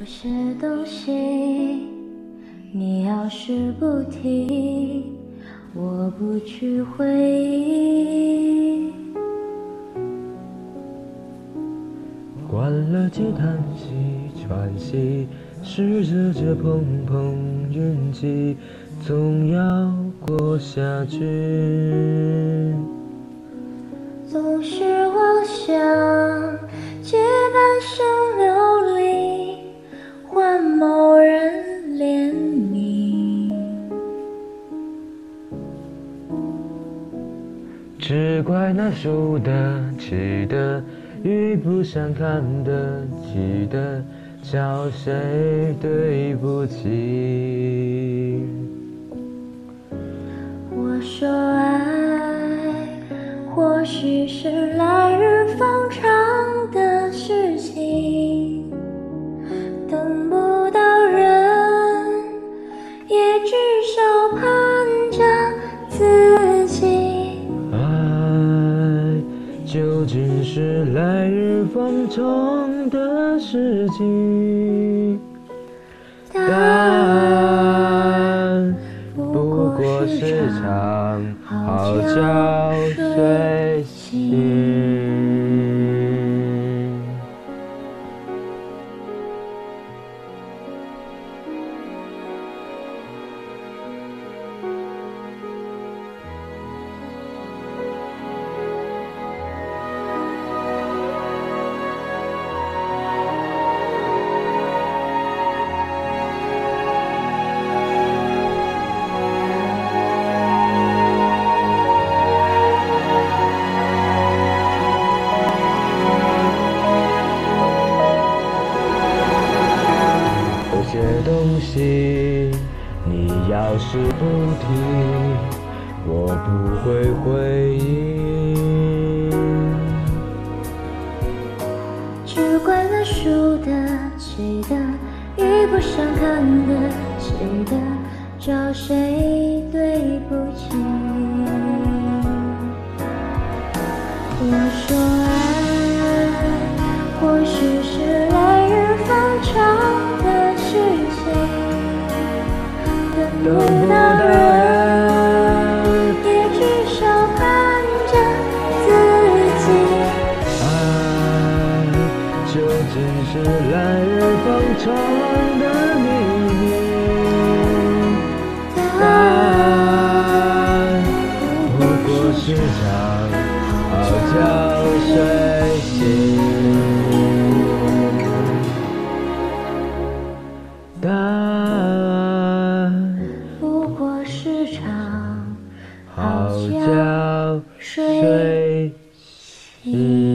有些东西，你要是不提，我不去回忆。关了机，叹息，喘息，试着这碰碰运气，总要过下去。总是妄想借半生只怪那输的、气的。遇不想看的、记得，叫谁对不起？我说爱，或许是来日方长的事情，究竟是来日方长的事情，答案不过是场好觉睡醒。些东西，你要是不提，我不会回应。只怪那输的、气的，遇不上看的、记得，找谁对不起？等等不不到到人，也至少盼着自己。爱究竟是来日方长的秘密。答案不过是场好觉睡醒。好觉睡醒。